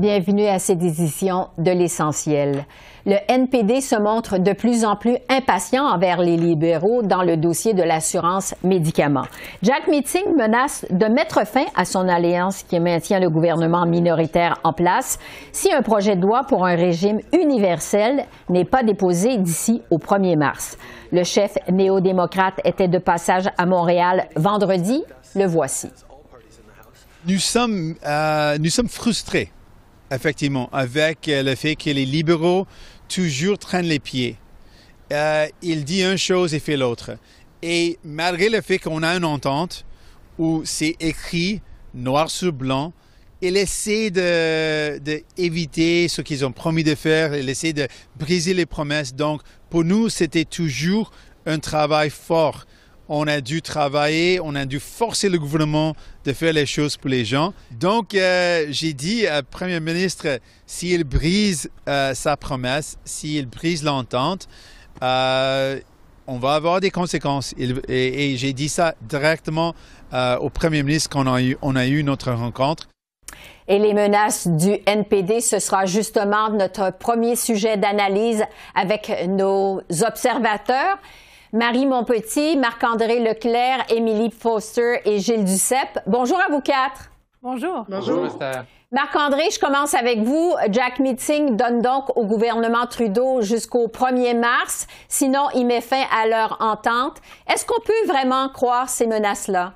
Bienvenue à cette édition de l'essentiel. Le NPD se montre de plus en plus impatient envers les libéraux dans le dossier de l'assurance médicaments. Jack Meeting menace de mettre fin à son alliance qui maintient le gouvernement minoritaire en place si un projet de loi pour un régime universel n'est pas déposé d'ici au 1er mars. Le chef néo-démocrate était de passage à Montréal vendredi. Le voici. Nous sommes, euh, nous sommes frustrés effectivement, avec euh, le fait que les libéraux toujours traînent les pieds. Euh, il dit une chose et fait l'autre. Et malgré le fait qu'on a une entente où c'est écrit noir sur blanc, il essaie d'éviter ce qu'ils ont promis de faire, il essaie de briser les promesses. Donc, pour nous, c'était toujours un travail fort on a dû travailler, on a dû forcer le gouvernement de faire les choses pour les gens. Donc, euh, j'ai dit au Premier ministre, s'il brise euh, sa promesse, s'il brise l'entente, euh, on va avoir des conséquences. Et, j'ai dit ça directement au Premier ministre quand a, eu, on a eu notre rencontre. Et les menaces du NPD, ce sera justement notre premier sujet d'analyse avec nos observateurs. Marie Monpetit, Marc-André Leclerc, Émilie Foster et Gilles Duceppe. Bonjour à vous quatre. Bonjour. Bonjour, Marc-André, je commence avec vous. Jack Meeting donne donc au gouvernement Trudeau jusqu'au 1er mars. Sinon, il met fin à leur entente. Est-ce qu'on peut vraiment croire ces menaces-là?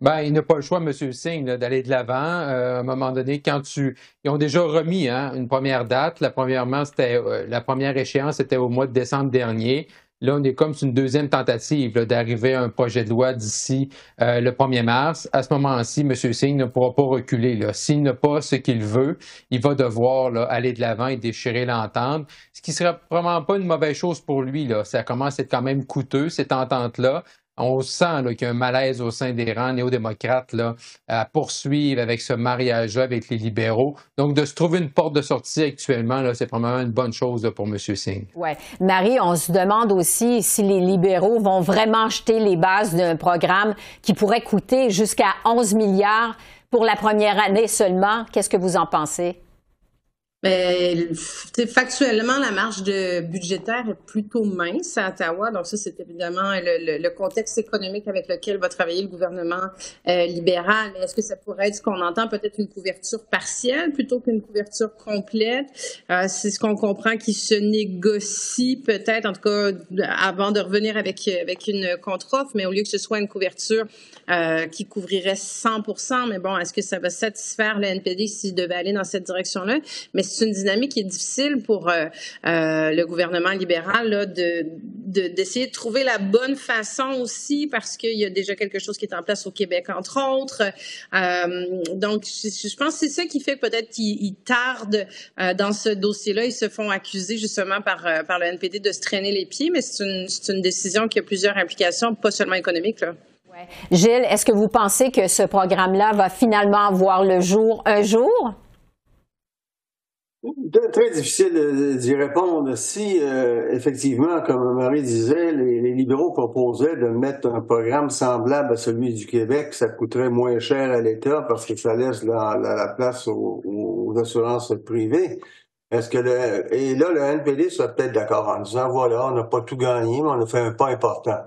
Ben, il n'a pas le choix, M. Singh, d'aller de l'avant. Euh, à un moment donné, quand tu. Ils ont déjà remis hein, une première date. La, premièrement, c'était, euh, la première échéance était au mois de décembre dernier. Là, on est comme sur une deuxième tentative d'arriver à un projet de loi d'ici euh, le 1er mars. À ce moment-ci, M. Singh ne pourra pas reculer. S'il n'a pas ce qu'il veut, il va devoir aller de l'avant et déchirer l'entente, ce qui ne serait vraiment pas une mauvaise chose pour lui. Là. Ça commence à être quand même coûteux, cette entente-là on sent qu'il y a un malaise au sein des rangs néo-démocrates à poursuivre avec ce mariage-là avec les libéraux. Donc, de se trouver une porte de sortie actuellement, c'est probablement une bonne chose pour M. Singh. Oui. Marie, on se demande aussi si les libéraux vont vraiment jeter les bases d'un programme qui pourrait coûter jusqu'à 11 milliards pour la première année seulement. Qu'est-ce que vous en pensez? Mais factuellement, la marge de budgétaire est plutôt mince à Ottawa. Donc ça, c'est évidemment le, contexte économique avec lequel va travailler le gouvernement euh, libéral. Est-ce que ça pourrait être ce qu'on entend, peut-être une couverture partielle plutôt qu'une couverture complète? Euh, c'est ce qu'on comprend qui se négocie peut-être, en tout cas, avant de revenir avec, avec une contre-offre, mais au lieu que ce soit une couverture euh, qui couvrirait 100 mais bon, est-ce que ça va satisfaire le NPD s'il devait aller dans cette direction-là? Mais c'est une dynamique qui est difficile pour euh, euh, le gouvernement libéral de, d'essayer de, trouver la bonne façon aussi parce qu'il y a déjà quelque chose qui est en place au Québec, entre autres. Euh, donc, je, pense que c'est ça qui fait peut-être qu'ils tardent dans ce dossier-là. Ils se font accuser justement par, par le NPD de se traîner les pieds, mais c'est une, une décision qui a plusieurs implications, pas seulement économiques. Là. Gilles, est-ce que vous pensez que ce programme-là va finalement voir le jour un jour? Très difficile d'y répondre. Si, euh, effectivement, comme Marie disait, les, libéraux proposaient de mettre un programme semblable à celui du Québec, ça coûterait moins cher à l'État parce que ça laisse la, place aux, assurances privées. Est-ce que le, et là, le NPD serait peut-être d'accord en disant, voilà, on n'a pas tout gagné, mais on a fait un pas important.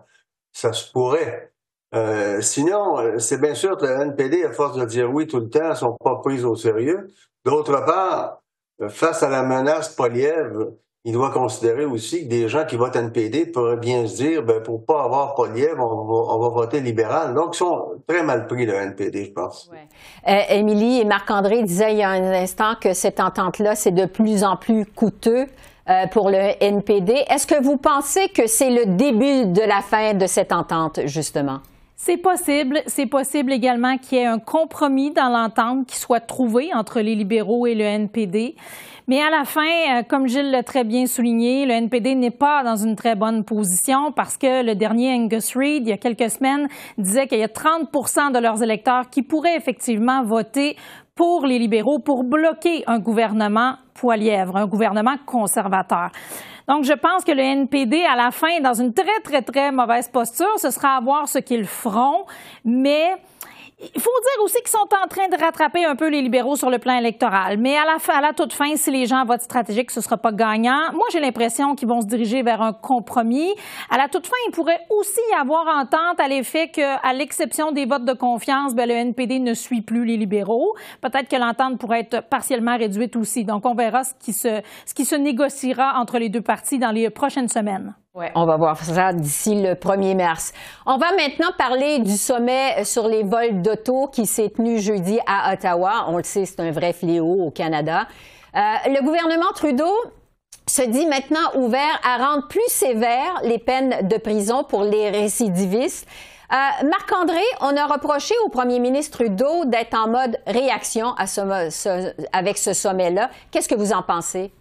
Ça se pourrait. Euh, sinon, c'est bien sûr que le NPD, à force de dire oui tout le temps, ne sont pas pris au sérieux. D'autre part, face à la menace Poliev, il doit considérer aussi que des gens qui votent NPD pourraient bien se dire, ben, pour pas avoir Poliev, on va, voter libéral. Donc, ils sont très mal pris, le NPD, je pense. Émilie et Marc-André disaient il y a un instant que cette entente-là, c'est de plus en plus coûteux. pour le NPD. Est-ce que vous pensez que c'est le début de la fin de cette entente, justement? C'est possible. C'est possible également qu'il y ait un compromis dans l'entente qui soit trouvé entre les libéraux et le NPD. Mais à la fin, euh, comme Gilles l'a très bien souligné, le NPD n'est pas dans une très bonne position parce que le dernier Angus Reid, il y a quelques semaines, disait qu'il y a 30% de leurs électeurs qui pourraient effectivement voter pour les libéraux pour bloquer un gouvernement poilièvre, un gouvernement conservateur. Donc, je pense que le NPD, à la fin, dans une très, très, très mauvaise posture, ce sera à voir ce qu'ils feront, mais il faut aussi qu'ils sont en train de rattraper un peu les libéraux sur le plan électoral. Mais à la, fin, à la toute fin, si les gens votent stratégique, ce ne sera pas gagnant. Moi, j'ai l'impression qu'ils vont se diriger vers un compromis. À la toute fin, il pourrait aussi y avoir entente à l'effet qu'à l'exception des votes de confiance, ben, le NPD ne suit plus les libéraux. Peut-être que l'entente pourrait être partiellement réduite aussi. Donc, on verra ce qui se, ce qui se négociera entre les deux parties dans les prochaines semaines. Ouais, on va voir ça d'ici le 1er mars. On va maintenant parler du sommet sur les vols d'auto qui s'est tenu jeudi à Ottawa. On le sait, c'est un vrai fléau au Canada. Euh, le gouvernement Trudeau se dit maintenant ouvert à rendre plus sévères les peines de prison pour les récidivistes. Euh, Marc-André, on a reproché au premier ministre Trudeau d'être en mode réaction avec ce sommet-là. Qu'est-ce que vous en pensez?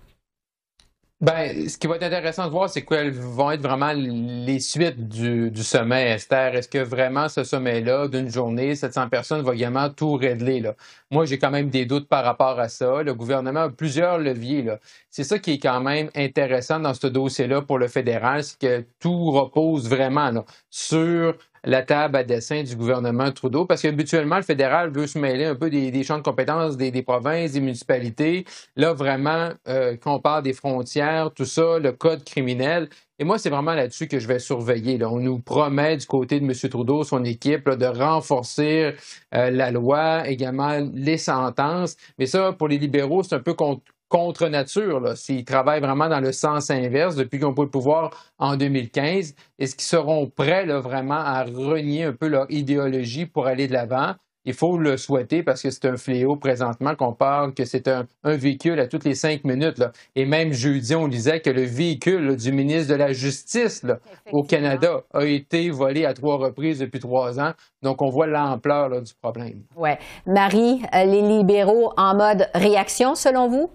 Ben, ce qui va être intéressant de voir, c'est quelles vont être vraiment les suites du, sommet, Esther. Est-ce que vraiment ce sommet-là, d'une journée, 700 personnes, va également tout régler? Là? Moi, j'ai quand même des doutes par rapport à ça. Le gouvernement a plusieurs leviers. C'est ça qui est quand même intéressant dans ce dossier-là pour le fédéral, c'est que tout repose vraiment là, sur la table à dessin du gouvernement Trudeau, parce qu'habituellement, le fédéral veut se mêler un peu des, champs de compétences des, provinces, des municipalités. Là, vraiment, euh, quand on parle des frontières, tout ça, le code criminel, et moi, c'est vraiment là-dessus que je vais surveiller. On nous promet du côté de M. Trudeau, son équipe, de renforcer euh, la loi, également les sentences. Mais ça, pour les libéraux, c'est un peu contre, contre nature, s'ils travaillent vraiment dans le sens inverse depuis ont pris le pouvoir en 2015, est-ce qu'ils seront prêts là, vraiment à renier un peu leur idéologie pour aller de l'avant? Il faut le souhaiter parce que c'est un fléau présentement qu'on parle que c'est un, véhicule à toutes les cinq minutes. Là. Et même jeudi, on disait que le véhicule du ministre de la Justice au Canada a été volé à trois reprises depuis trois ans. Donc, on voit l'ampleur du problème. Oui. Marie, euh, les libéraux en mode réaction, selon vous?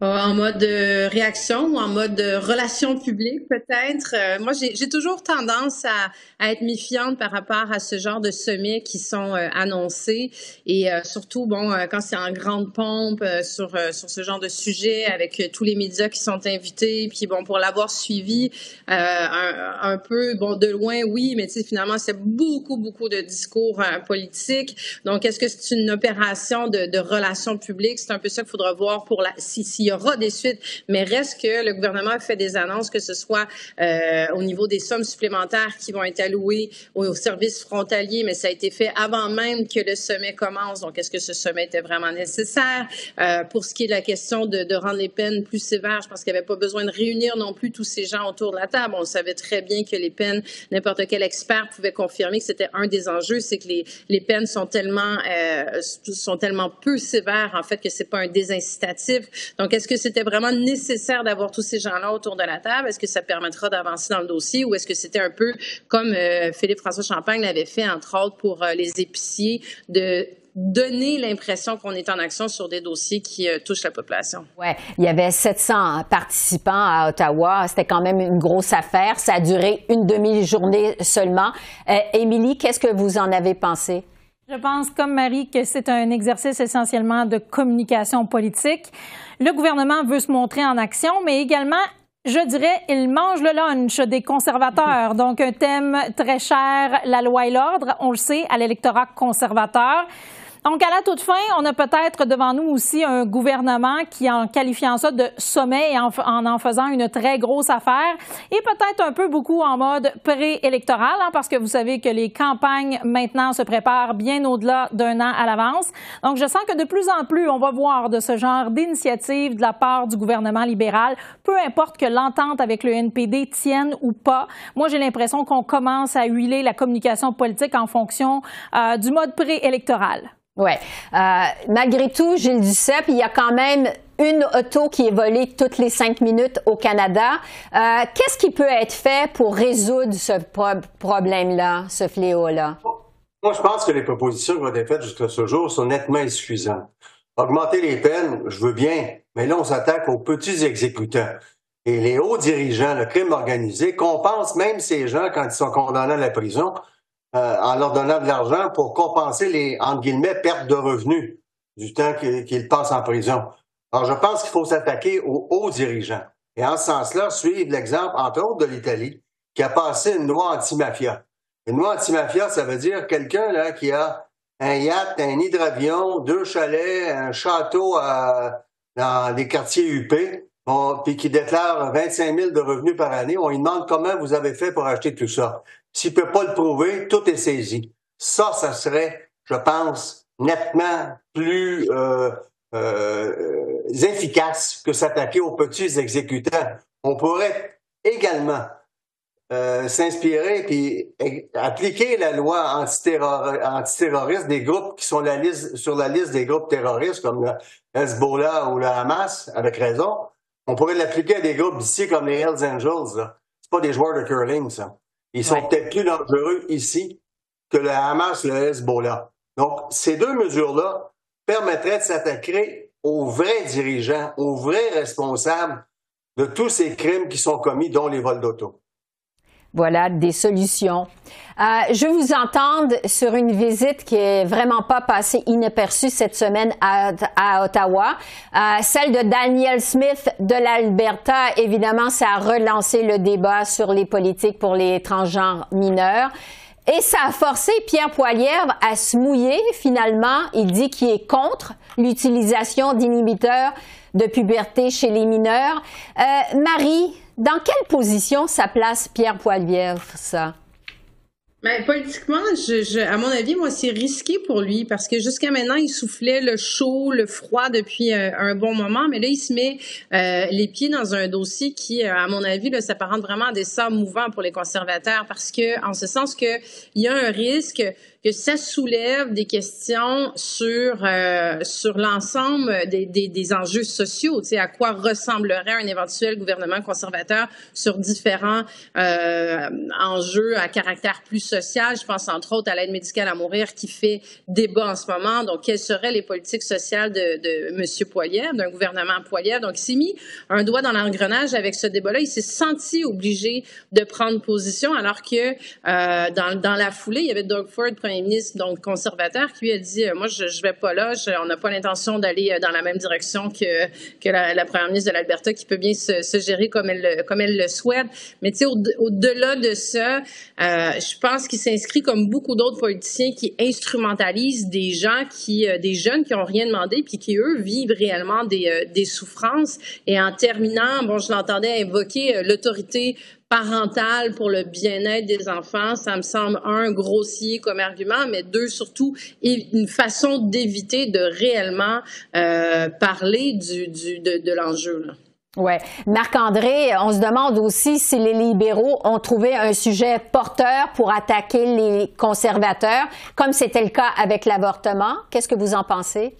En mode euh, réaction ou en mode relation publique peut-être. Euh, moi, j'ai toujours tendance à, à, être méfiante par rapport à ce genre de sommets qui sont euh, annoncés et surtout, bon, quand c'est en grande pompe sur, sur ce genre de sujet avec tous les médias qui sont invités, puis bon, pour l'avoir suivi un, un, peu, bon, de loin, oui, mais tu sais, finalement, c'est beaucoup, beaucoup de discours politiques. Donc, est-ce que c'est une opération de, de relations publiques? C'est un peu ça qu'il faudra voir pour la, si, y aura des suites, mais reste que le gouvernement a fait des annonces, que ce soit euh, au niveau des sommes supplémentaires qui vont être allouées aux, services frontaliers, mais ça a été fait avant même que le sommet commence. Donc, est-ce que ce sommet était vraiment nécessaire? Euh, pour ce qui est de la question de, de rendre les peines plus sévères, je pense qu'il n'y avait pas besoin de réunir non plus tous ces gens autour de la table. On savait très bien que les peines, n'importe quel expert pouvait confirmer que c'était un des enjeux, c'est que les, les peines sont tellement euh, sont tellement peu sévères en fait que c'est pas un désincitatif. Est-ce que c'était vraiment nécessaire d'avoir tous ces gens-là autour de la table? Est-ce que ça permettra d'avancer dans le dossier ou est-ce que c'était un peu comme euh, Philippe-François Champagne l'avait fait, entre autres, pour euh, les épiciers, de donner l'impression qu'on est en action sur des dossiers qui euh, touchent la population? Oui, il y avait 700 participants à Ottawa. C'était quand même une grosse affaire. Ça a duré une demi-journée seulement. Émilie, qu'est-ce que vous en avez pensé? Je pense, comme Marie, que c'est un exercice essentiellement de communication politique. Le gouvernement veut se montrer en action, mais également je dirais, il mange le lunch des conservateurs. Donc, un thème très cher, la loi et l'ordre, on le sait, à l'électorat conservateur. Donc, à la toute fin, on a peut-être devant nous aussi un gouvernement qui, en qualifiant ça de sommet et en en, faisant une très grosse affaire, et peut-être un peu beaucoup en mode préélectoral, hein, parce que vous savez que les campagnes maintenant se préparent bien au-delà d'un an à l'avance. Donc, je sens que de plus en plus, on va voir de ce genre d'initiative de la part du gouvernement libéral, peu importe que l'entente avec le NPD tienne ou pas. Moi, j'ai l'impression qu'on commence à huiler la communication politique en fonction euh, du mode préélectoral. Oui. Euh, malgré tout, Gilles Duceppe, il y a quand même une auto qui est volée toutes les cinq minutes au Canada. Euh, qu'est-ce qui peut être fait pour résoudre ce problème-là, ce fléau-là? Moi, je pense que les propositions qui vont être faites jusqu'à ce jour sont nettement insuffisantes. Augmenter les peines, je veux bien, mais là, on s'attaque aux petits exécutants. Et les hauts dirigeants, le crime organisé, compensent même ces gens quand ils sont condamnés à la prison euh, en leur donnant de l'argent pour compenser les, entre guillemets, pertes de revenus du temps qu'ils passent en prison. Alors, je pense qu'il faut s'attaquer aux hauts dirigeants. Et en ce sens-là, suivre l'exemple, entre autres, de l'Italie, qui a passé une loi anti-mafia. Une loi anti-mafia, ça veut dire quelqu'un là qui a un yacht, un hydravion, deux chalets, un château dans des quartiers UP, puis qui déclare 25 000 de revenus par année. On lui demande comment vous avez fait pour acheter tout ça. S'il peut pas le prouver, tout est saisi. Ça, ça serait, je pense, nettement plus euh, euh, efficace que s'attaquer aux petits exécutants. On pourrait également euh, s'inspirer puis appliquer la loi antiterroriste des groupes qui sont sur la liste des groupes terroristes comme le Hezbollah ou le Hamas, avec raison. On pourrait l'appliquer à des groupes d'ici comme les Hells Angels. C'est pas des joueurs de curling, ça. Ils sont peut-être plus dangereux ici que le Hamas, le Hezbollah. Donc, ces deux mesures-là permettraient de s'attaquer aux vrais dirigeants, aux vrais responsables de tous ces crimes qui sont commis, dont les vols d'auto. Voilà des solutions. Euh, je vous entendre sur une visite qui est vraiment pas passée inaperçue cette semaine à, Ottawa, euh, celle de Daniel Smith de l'Alberta. Évidemment, ça a relancé le débat sur les politiques pour les transgenres mineurs. Et ça a forcé Pierre Poilievre à se mouiller. Finalement, il dit qu'il est contre l'utilisation d'inhibiteurs de puberté chez les mineurs. Euh, Marie, dans quelle position ça place Pierre Poilievre, ça? Mais ben, politiquement, je, à mon avis, moi, c'est risqué pour lui parce que jusqu'à maintenant, il soufflait le chaud, le froid depuis euh, un bon moment, mais là, il se met euh, les pieds dans un dossier qui, euh, à mon avis, là, s'apparente vraiment à des sorts mouvants pour les conservateurs parce que, en ce sens que il y a un risque que ça soulève des questions sur euh, sur l'ensemble des, des, des, enjeux sociaux. Tu sais, à quoi ressemblerait un éventuel gouvernement conservateur sur différents euh, enjeux à caractère plus social? Je pense entre autres à l'aide médicale à mourir qui fait débat en ce moment. Donc, quelles seraient les politiques sociales de, de Monsieur Poilier, d'un gouvernement Poilier Donc, il s'est mis un doigt dans l'engrenage avec ce débat-là. Il s'est senti obligé de prendre position alors que euh, dans, dans la foulée, il y avait Doug Ford, premier ministre donc conservateur qui lui a dit euh, moi je, je vais pas là, on n'a pas l'intention d'aller euh, dans la même direction que que la, première ministre de l'Alberta qui peut bien se, gérer comme elle comme elle le souhaite. Mais tu sais au-delà de ça, euh, je pense qu'il s'inscrit comme beaucoup d'autres politiciens qui instrumentalisent des gens qui des jeunes qui ont rien demandé puis qui eux vivent réellement des des souffrances. Et en terminant, bon je l'entendais invoquer l'autorité parentale pour le bien-être des enfants, ça me semble un grossier comme argument, mais deux surtout une façon d'éviter de réellement euh, parler du, du de, de l'enjeu. Oui. Marc-André, on se demande aussi si les libéraux ont trouvé un sujet porteur pour attaquer les conservateurs, comme c'était le cas avec l'avortement. Qu'est-ce que vous en pensez?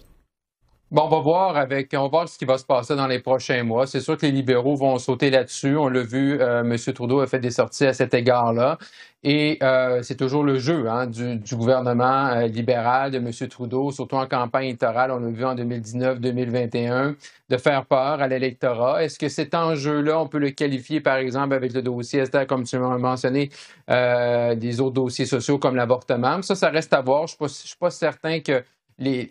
Bon, on va voir avec, on va voir ce qui va se passer dans les prochains mois. C'est sûr que les libéraux vont sauter là-dessus. On l'a vu, euh, M. Trudeau a fait des sorties à cet égard-là. Et euh, c'est toujours le jeu hein, du, du, gouvernement euh, libéral de M. Trudeau, surtout en campagne électorale, on l'a vu en 2019-2021, de faire peur à l'électorat. Est-ce que cet enjeu-là, on peut le qualifier, par exemple, avec le dossier Esther, comme tu m'as mentionné, euh, des autres dossiers sociaux comme l'avortement? Ça, ça reste à voir. Je ne suis, suis, pas certain que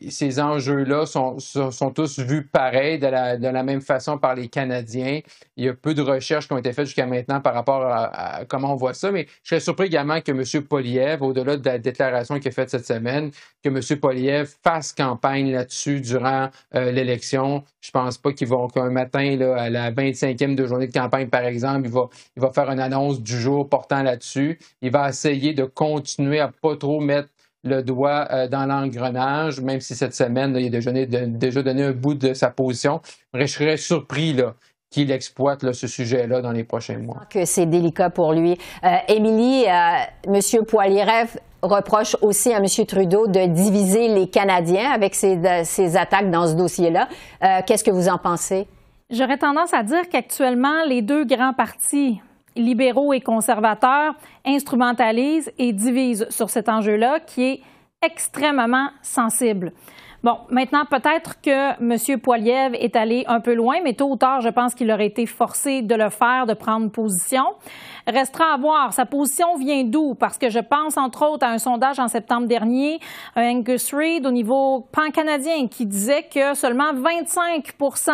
ces enjeux-là sont, sont, tous vus pareil, de la, de la, même façon par les Canadiens. Il y a peu de recherches qui ont été faites jusqu'à maintenant par rapport à, comment on voit ça, mais je serais surpris également que M. Poliev, au-delà de la déclaration qui est faite cette semaine, que M. Poliev fasse campagne là-dessus durant euh, l'élection. Je pense pas qu'il va, qu'un matin, là, à la 25e de journée de campagne, par exemple, il va, il va faire une annonce du jour portant là-dessus. Il va essayer de continuer à pas trop mettre le doigt euh, dans l'engrenage, même si cette semaine, il a déjà, déjà, donné un bout de sa position. je serais surpris là, qu'il exploite ce sujet-là dans les prochains mois. Que c'est délicat pour lui. Euh, Émilie, euh, M. Poilirev reproche aussi à M. Trudeau de diviser les Canadiens avec ses, attaques dans ce dossier-là. Euh, qu'est-ce que vous en pensez? J'aurais tendance à dire qu'actuellement, les deux grands partis, libéraux et conservateurs, instrumentalisent et divisent sur cet enjeu-là qui est extrêmement sensible. Bon, maintenant, peut-être que M. Poiliev est allé un peu loin, mais tôt ou tard, je pense qu'il aurait été forcé de le faire, de prendre position. Restera à voir. Sa position vient d'où? Parce que je pense, entre autres, à un sondage en septembre dernier, un Angus Reid au niveau pan-canadien qui disait que seulement 25%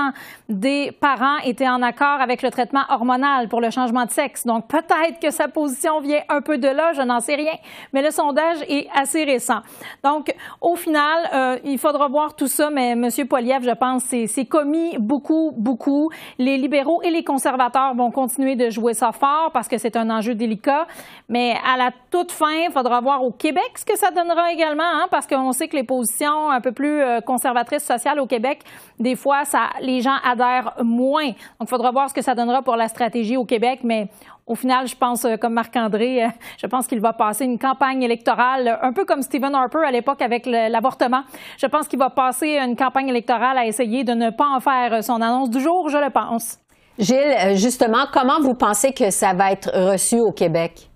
des parents étaient en accord avec le traitement hormonal pour le changement de sexe. Donc, peut-être que sa position vient un peu de là, je n'en sais rien. Mais le sondage est assez récent. Donc, au final, euh, il faudra voir tout ça, mais M. Poiliev, je pense, c'est commis beaucoup, beaucoup. Les libéraux et les conservateurs vont continuer de jouer ça fort parce que c'est un enjeu délicat. Mais à la toute fin, il faudra voir au Québec ce que ça donnera également, hein, parce qu'on sait que les positions un peu plus euh, conservatrices sociales au Québec, des fois, ça, les gens adhèrent moins. Donc, il faudra voir ce que ça donnera pour la stratégie au Québec, mais au final, je pense, euh, comme Marc-André, euh, je pense qu'il va passer une campagne électorale, un peu comme Stephen Harper à l'époque avec l'avortement. Je pense qu'il va passer une campagne électorale à essayer de ne pas en faire son annonce du jour, je le pense. Gilles, euh, justement, comment vous pensez que ça va être reçu au Québec?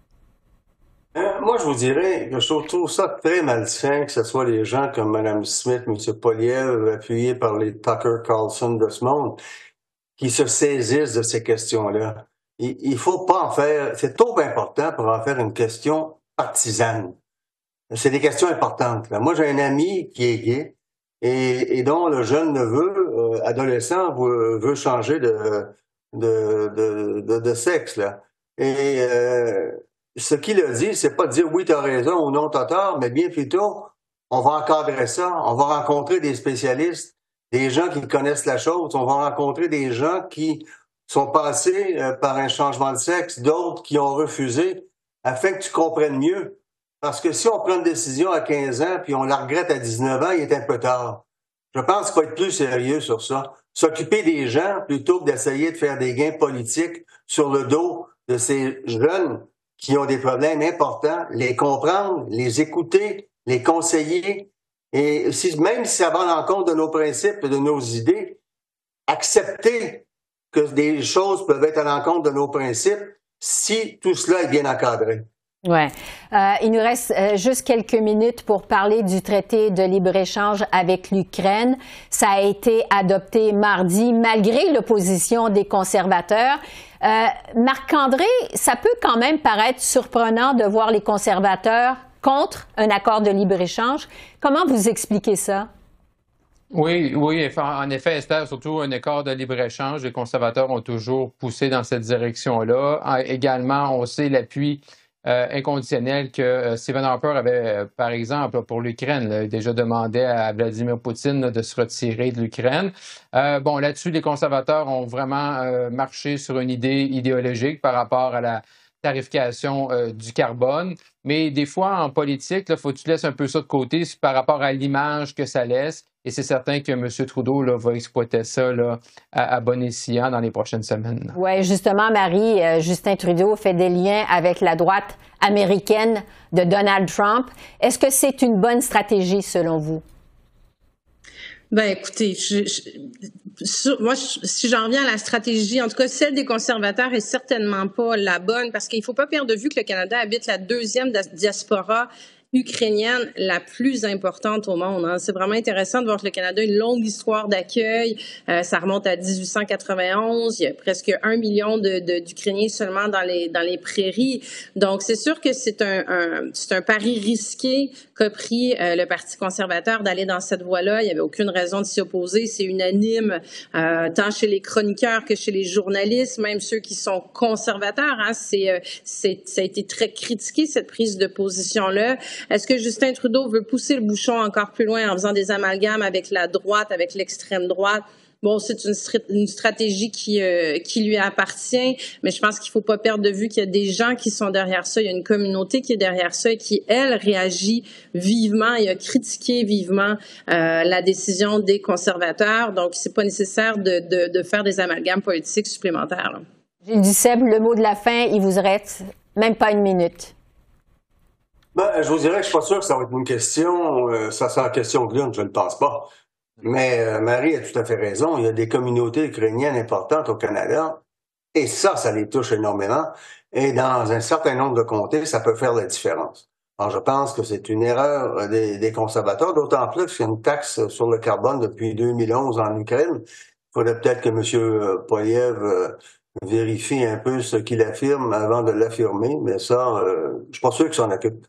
Euh, moi, je vous dirais que je trouve ça très malsain que ce soit les gens comme Mme Smith, M. Poliev, appuyés par les Tucker Carlson de ce monde, qui se saisissent de ces questions-là. Il, ne faut pas en faire, c'est trop important pour en faire une question partisane. C'est des questions importantes. Moi, j'ai un ami qui est gay et, dont le jeune neveu, euh, adolescent, veut changer de, de, de, de, sexe. Là. Et euh, ce qu'il a dit, c'est pas de dire oui, tu as raison ou non, tu tort, mais bien plutôt, on va encadrer ça, on va rencontrer des spécialistes, des gens qui connaissent la chose, on va rencontrer des gens qui sont passés euh, par un changement de sexe, d'autres qui ont refusé, afin que tu comprennes mieux. Parce que si on prend une décision à 15 ans, puis on la regrette à 19 ans, il est un peu tard. Je pense qu'il faut être plus sérieux sur ça s'occuper des gens plutôt que d'essayer de faire des gains politiques sur le dos de ces jeunes qui ont des problèmes importants, les comprendre, les écouter, les conseiller. Et si, même si ça va à l'encontre de nos principes et de nos idées, accepter que des choses peuvent être à l'encontre de nos principes si tout cela est bien encadré. Ouais. Euh, il nous reste euh, juste quelques minutes pour parler du traité de libre-échange avec l'Ukraine. Ça a été adopté mardi malgré l'opposition des conservateurs. Euh, Marc-André, ça peut quand même paraître surprenant de voir les conservateurs contre un accord de libre-échange. Comment vous expliquez ça? Oui, oui, en effet, Esther, surtout un accord de libre-échange, les conservateurs ont toujours poussé dans cette direction-là. Également, on sait l'appui euh, inconditionnel que euh, Stephen Harper avait, euh, par exemple, pour l'Ukraine, déjà demandé à Vladimir Poutine de se retirer de l'Ukraine. bon, là-dessus, les conservateurs ont vraiment marché sur une idée idéologique par rapport à la tarification du carbone. Mais des fois, en politique, il faut que tu laisses un peu ça de côté par rapport à l'image que ça laisse. Et c'est certain que M. Trudeau va exploiter ça à, bon escient dans les prochaines semaines. Oui, justement, Marie, euh, Justin Trudeau fait des liens avec la droite américaine de Donald Trump. Est-ce que c'est une bonne stratégie selon vous? Ben écoutez, moi, si j'en reviens à la stratégie, en tout cas celle des conservateurs est certainement pas la bonne parce qu'il faut pas perdre de vue que le Canada habite la deuxième diaspora ukrainienne la plus importante au monde. Hein. C'est vraiment intéressant de voir que le Canada a une longue histoire d'accueil. Euh, ça remonte à 1891. Il y a presque un million d'Ukrainiens seulement dans les, dans les prairies. Donc, c'est sûr que c'est un, un c'est un pari risqué qu'a pris euh, le Parti conservateur d'aller dans cette voie-là. Il n'y avait aucune raison de s'y opposer. C'est unanime, euh, tant chez les chroniqueurs que chez les journalistes, même ceux qui sont conservateurs. Hein. C'est, c'est, ça a été très critiqué, cette prise de position-là. Est-ce que Justin Trudeau veut pousser le bouchon encore plus loin en faisant des amalgames avec la droite, avec l'extrême droite? Bon, c'est une, stratégie qui, euh, qui lui appartient, mais je pense qu'il faut pas perdre de vue qu'il y a des gens qui sont derrière ça, il y a une communauté qui est derrière ça et qui, elle, réagit vivement et a critiqué vivement euh, la décision des conservateurs. Donc, c'est pas nécessaire de, de, faire des amalgames politiques supplémentaires. Gilles Duceppe, le mot de la fin, il vous reste même pas une minute. Ben, je vous dirais que je suis pas sûr que ça va être une question, euh, ça sera question de l'une, je ne pense pas. Mais euh, Marie a tout à fait raison. Il y a des communautés ukrainiennes importantes au Canada et ça, ça les touche énormément. Et dans un certain nombre de comtés, ça peut faire la différence. Alors, je pense que c'est une erreur des, des conservateurs, d'autant plus qu'il y a une taxe sur le carbone depuis 2011 en Ukraine. Il faudrait peut-être que M. Poiliev euh, vérifie un peu ce qu'il affirme avant de l'affirmer, mais ça, euh, je suis pas sûr qu'il s'en occupe.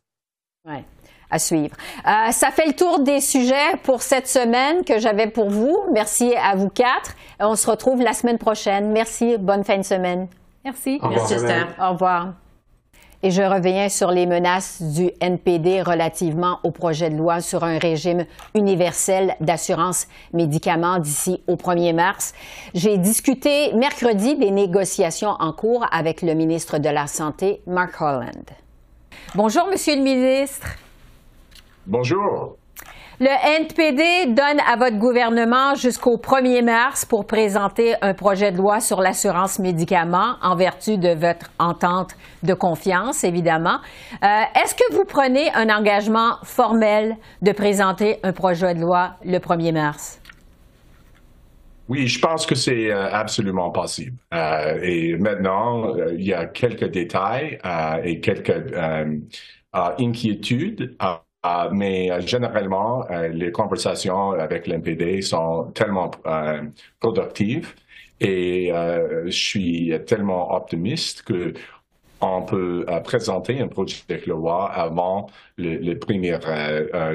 À suivre. Euh, ça fait le tour des sujets pour cette semaine que j'avais pour vous. Merci à vous quatre. On se retrouve la semaine prochaine. Merci. Bonne fin de semaine. Merci. Merci, Esther. Au revoir. Et je reviens sur les menaces du NPD relativement au projet de loi sur un régime universel d'assurance médicaments d'ici au 1er mars. J'ai discuté mercredi des négociations en cours avec le ministre de la Santé, Mark Holland. Bonjour, Monsieur le ministre. Bonjour. Le NPD donne à votre gouvernement jusqu'au 1er mars pour présenter un projet de loi sur l'assurance médicaments en vertu de votre entente de confiance, évidemment. Euh, Est-ce que vous prenez un engagement formel de présenter un projet de loi le 1er mars? Oui, je pense que c'est euh, absolument possible. Euh, et maintenant, euh, il y a quelques détails euh, et quelques euh, inquiétudes. Mais généralement, les conversations avec l'NPD sont tellement productives et je suis tellement optimiste que on peut présenter un projet de loi avant le, le premier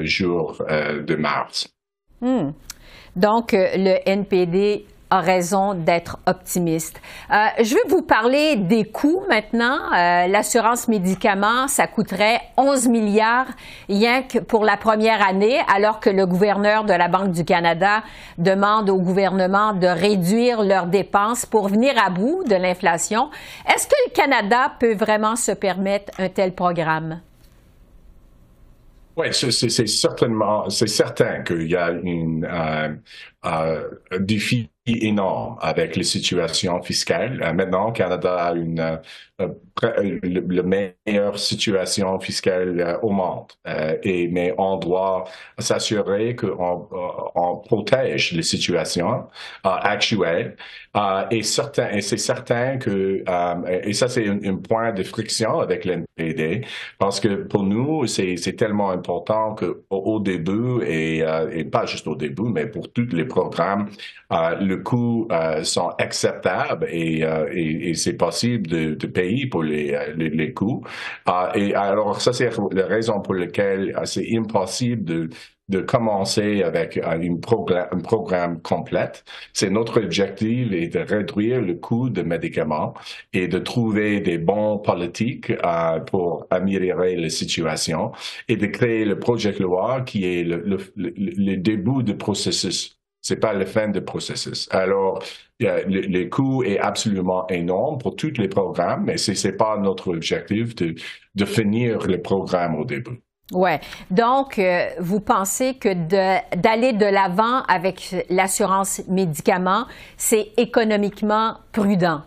jour de mars. Hmm. Donc, le NPD a raison d'être optimiste. Euh, je veux vous parler des coûts maintenant. Euh, L'assurance médicaments, ça coûterait 11 milliards rien pour la première année, alors que le gouverneur de la Banque du Canada demande au gouvernement de réduire leurs dépenses pour venir à bout de l'inflation. Est-ce que le Canada peut vraiment se permettre un tel programme? Oui, c'est certainement, c'est certain qu'il y a une, euh, euh, défi énorme avec les situations fiscales. Euh, maintenant, le Canada a une euh, la meilleure situation fiscale au monde. et mais on doit s'assurer qu'on on protège les situations actuelles. et certain, c'est certain que et ça c'est un, point de friction avec l'NPD parce que pour nous c'est tellement important que au, début et, et pas juste au début, mais pour toutes les programmes, euh, le coût euh, sont acceptables et, euh, et, et c'est possible de, de, payer pour les, les, les coûts. et alors, ça, c'est la raison pour laquelle c'est impossible de de commencer avec un programme, un programme complète. C'est notre objectif est de réduire le coût des médicaments et de trouver des bons politiques euh, pour améliorer la situation et de créer le projet de loi qui est le, le, le début du processus c'est pas la fin du processus. Alors, le, le, coût est absolument énorme pour tous les programmes, mais ce n'est pas notre objectif de, de finir le programme au début. Ouais. Donc, euh, vous pensez que d'aller de l'avant avec l'assurance médicaments, c'est économiquement prudent?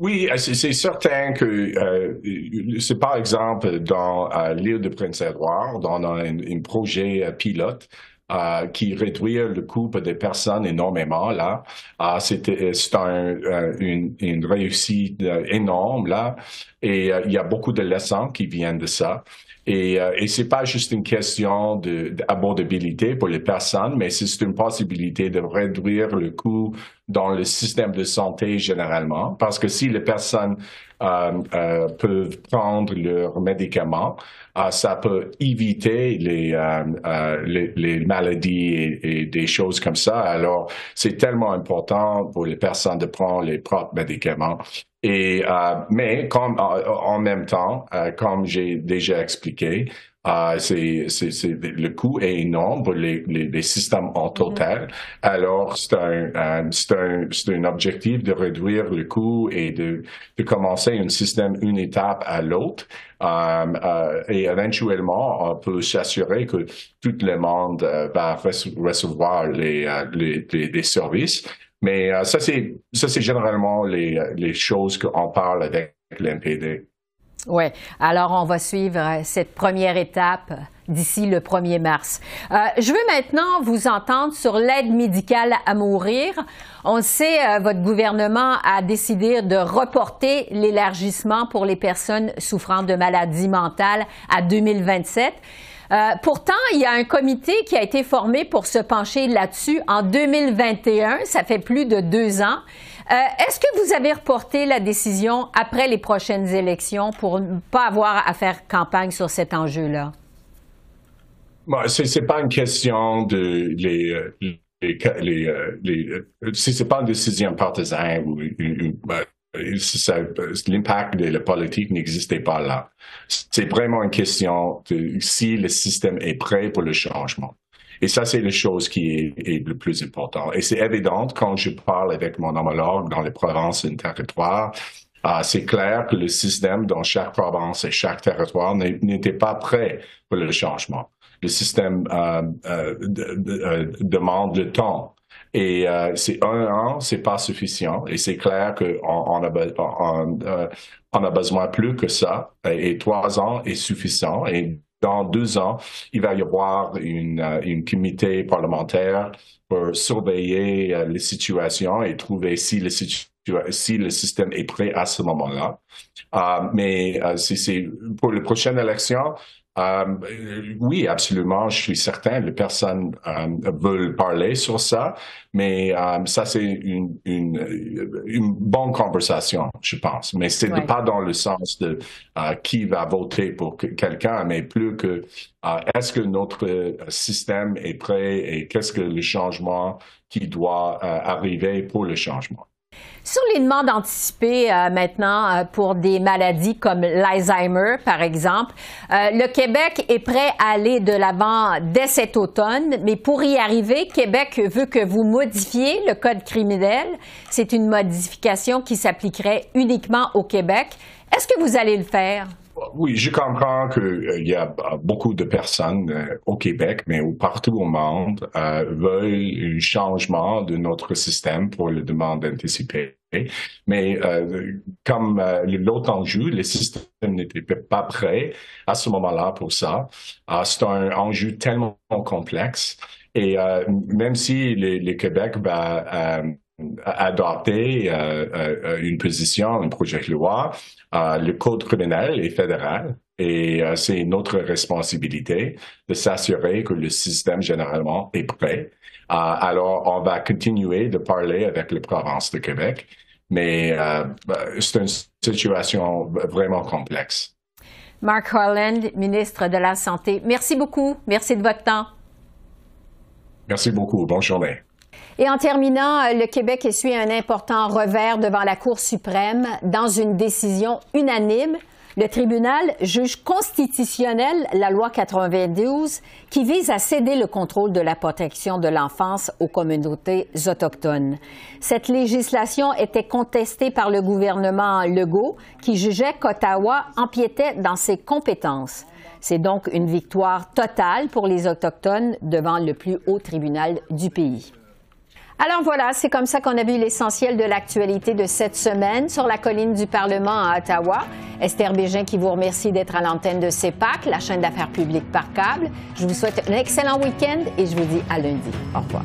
Oui, euh, c'est certain que euh, c'est par exemple dans euh, l'île de Prince-Édouard, a un, un projet pilote euh, qui réduit le coût des personnes énormément là. Euh, c'est un, une, une, réussite énorme là, et il y a beaucoup de leçons qui viennent de ça. Et, euh, et c'est pas juste une question d'abordabilité pour les personnes, mais c'est une possibilité de réduire le coût dans le système de santé généralement. Parce que si les personnes euh, euh, peuvent prendre leurs médicaments, euh, ça peut éviter les, euh, euh, les, les, maladies et, des choses comme ça. Alors, c'est tellement important pour les personnes de prendre les propres médicaments. Et, euh, mais comme, en même temps, euh, comme j'ai déjà expliqué, euh, c'est, le coût est énorme pour les, les, les systèmes en total. Mm-hmm. Alors, c'est un, un, c'est un, c'est un objectif de réduire le coût et de, de commencer un système une étape à l'autre. Euh, euh, et éventuellement, on peut s'assurer que tout le monde va recevoir les, les, les, les services. Mais euh, ça, c'est ça, c'est généralement les, les choses qu'on parle avec l'NPD. Oui. Alors, on va suivre euh, cette première étape d'ici le 1er mars. Euh, je veux maintenant vous entendre sur l'aide médicale à mourir. On sait, votre gouvernement a décidé de reporter l'élargissement pour les personnes souffrant de maladies mentales à 2027. Euh, pourtant, il y a un comité qui a été formé pour se pencher là-dessus en 2021. Ça fait plus de deux ans. Euh, est-ce que vous avez reporté la décision après les prochaines élections pour ne pas avoir à faire campagne sur cet enjeu-là? Bon, ce n'est pas une question de les, euh, les, c'est pas une décision partisane ou ben, l'impact de la politique n'existait pas là. C'est vraiment une question de si le système est prêt pour le changement. Et ça, c'est la chose qui est, le plus important. Et c'est évident quand je parle avec mon homologue dans les provinces et les territoires, euh, c'est clair que le système dans chaque province et chaque territoire n'était pas prêt pour le changement. Le système euh, euh, demande le temps et euh, c'est un an, c'est pas suffisant. Et c'est clair qu'on on a, on, euh, besoin plus que ça. Et, trois ans est suffisant. Et dans deux ans, il va y avoir une, euh, une comité parlementaire pour surveiller euh, les situations et trouver si le, si le système est prêt à ce moment-là. Euh, mais c'est pour les prochaines élections, euh, oui, absolument. Je suis certain les personnes euh, veulent parler sur ça, mais euh, ça c'est une, une, une, bonne conversation, je pense. Mais c'est ouais. pas dans le sens de euh, qui va voter pour quelqu'un, mais plus que est-ce que notre système est prêt et qu'est-ce que le changement qui doit arriver pour le changement. Sur les demandes anticipées euh, maintenant euh, pour des maladies comme l'Alzheimer, par exemple, euh, le Québec est prêt à aller de l'avant dès cet automne, mais pour y arriver, Québec veut que vous modifiez le code criminel. C'est une modification qui s'appliquerait uniquement au Québec. Est-ce que vous allez le faire? Oui, je comprends qu'il euh, y a beaucoup de personnes euh, au Québec, mais partout au monde, euh, veulent un changement de notre système pour les demandes anticipées. Mais euh, comme l'autre enjeu, le système n'était pas prêt à ce moment-là pour ça. Euh, c'est un enjeu tellement complexe. Et même si le, Québec va adopter euh, euh, une position, un projet de loi. Euh, le code criminel est fédéral et c'est notre responsabilité de s'assurer que le système généralement est prêt. alors, on va continuer de parler avec les provinces de Québec, mais c'est une situation vraiment complexe. Mark Harland, ministre de la Santé, merci beaucoup. Merci de votre temps. Merci beaucoup. Bonne journée. Et en terminant, euh, le Québec essuie un important revers devant la Cour suprême dans une décision unanime. Le tribunal juge constitutionnel la loi 92 qui vise à céder le contrôle de la protection de l'enfance aux communautés autochtones. Cette législation était contestée par le gouvernement Legault qui jugeait qu'Ottawa empiétait dans ses compétences. C'est donc une victoire totale pour les Autochtones devant le plus haut tribunal du pays. Alors voilà, c'est comme ça qu'on a vu l'essentiel de l'actualité de cette semaine sur la colline du Parlement à Ottawa. Esther Bégin qui vous remercie d'être à l'antenne de CEPAC, la chaîne d'affaires publiques par câble. Je vous souhaite un excellent week-end et je vous dis à lundi. Au revoir.